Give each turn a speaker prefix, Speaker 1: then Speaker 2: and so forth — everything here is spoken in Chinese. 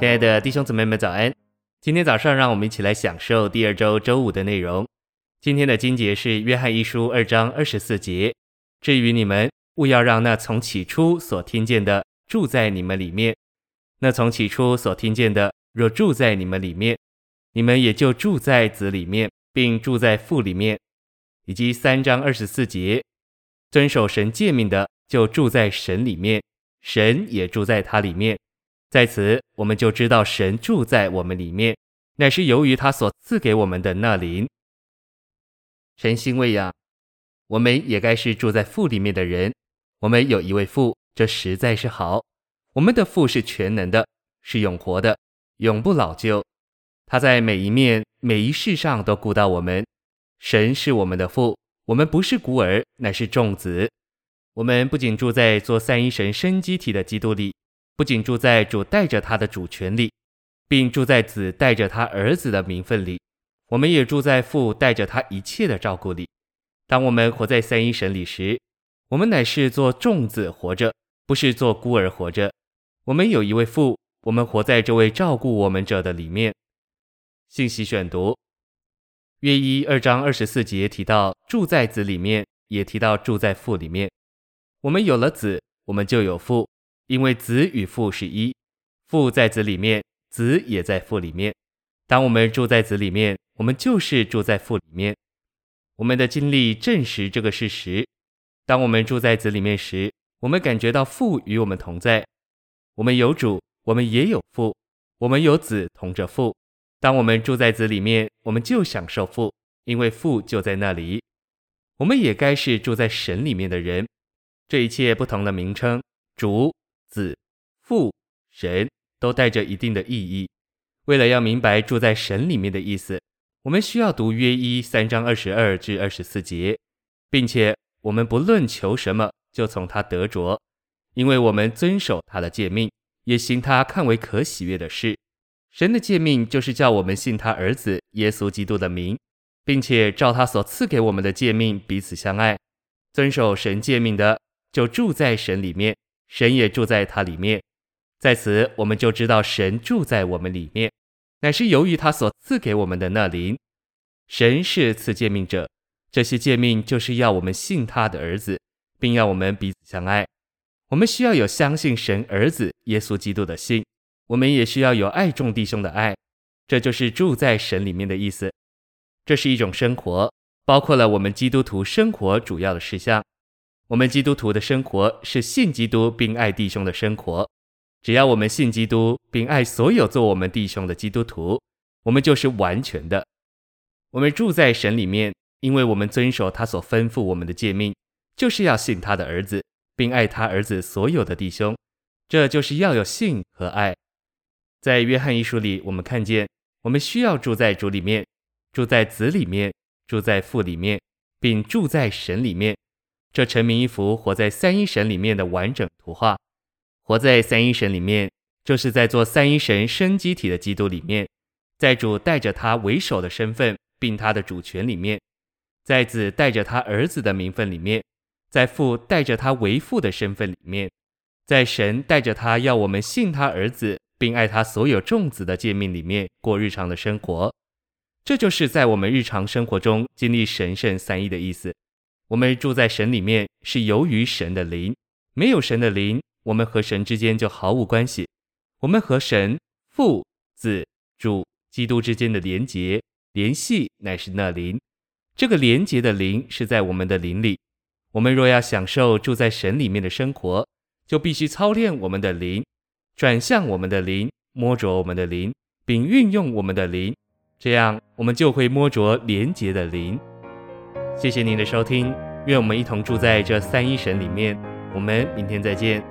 Speaker 1: 亲爱的弟兄姊妹们，早安！今天早上，让我们一起来享受第二周周五的内容。今天的经节是约翰一书二章二十四节：“至于你们，务要让那从起初所听见的住在你们里面。那从起初所听见的，若住在你们里面，你们也就住在子里面，并住在父里面。”以及三章二十四节：“遵守神诫命的，就住在神里面，神也住在他里面。在此，我们就知道神住在我们里面，乃是由于他所赐给我们的那灵。”神欣慰呀，我们也该是住在父里面的人。我们有一位父，这实在是好。我们的父是全能的，是永活的，永不老旧。他在每一面、每一事上都顾到我们。神是我们的父，我们不是孤儿，乃是众子。我们不仅住在做三一神生机体的基督里，不仅住在主带着他的主权里，并住在子带着他儿子的名分里。我们也住在父带着他一切的照顾里。当我们活在三一神里时，我们乃是做众子活着，不是做孤儿活着。我们有一位父，我们活在这位照顾我们者的里面。信息选读：约一二章二十四节提到住在子里面，也提到住在父里面。我们有了子，我们就有父，因为子与父是一。父在子里面，子也在父里面。当我们住在子里面，我们就是住在父里面，我们的经历证实这个事实。当我们住在子里面时，我们感觉到父与我们同在。我们有主，我们也有父，我们有子同着父。当我们住在子里面，我们就享受父，因为父就在那里。我们也该是住在神里面的人。这一切不同的名称，主、子、父、神，都带着一定的意义。为了要明白住在神里面的意思。我们需要读约一三章二十二至二十四节，并且我们不论求什么，就从他得着，因为我们遵守他的诫命，也行他看为可喜悦的事。神的诫命就是叫我们信他儿子耶稣基督的名，并且照他所赐给我们的诫命彼此相爱。遵守神诫命的，就住在神里面，神也住在他里面。在此，我们就知道神住在我们里面。乃是由于他所赐给我们的那灵，神是赐诫命者，这些诫命就是要我们信他的儿子，并要我们彼此相爱。我们需要有相信神儿子耶稣基督的信，我们也需要有爱众弟兄的爱。这就是住在神里面的意思。这是一种生活，包括了我们基督徒生活主要的事项。我们基督徒的生活是信基督并爱弟兄的生活。只要我们信基督，并爱所有做我们弟兄的基督徒，我们就是完全的。我们住在神里面，因为我们遵守他所吩咐我们的诫命，就是要信他的儿子，并爱他儿子所有的弟兄。这就是要有信和爱。在约翰一书里，我们看见我们需要住在主里面，住在子里面，住在父里面，并住在神里面。这成为一幅活在三一神里面的完整图画。活在三一神里面，就是在做三一神生机体的基督里面，在主带着他为首的身份，并他的主权里面，在子带着他儿子的名分里面，在父带着他为父的身份里面，在神带着他要我们信他儿子，并爱他所有众子的诫命里面过日常的生活。这就是在我们日常生活中经历神圣三一的意思。我们住在神里面，是由于神的灵，没有神的灵。我们和神之间就毫无关系。我们和神父、子、主、基督之间的连结、联系，乃是那灵。这个连结的灵是在我们的灵里。我们若要享受住在神里面的生活，就必须操练我们的灵，转向我们的灵，摸着我们的灵，并运用我们的灵。这样，我们就会摸着连结的灵。谢谢您的收听，愿我们一同住在这三一神里面。我们明天再见。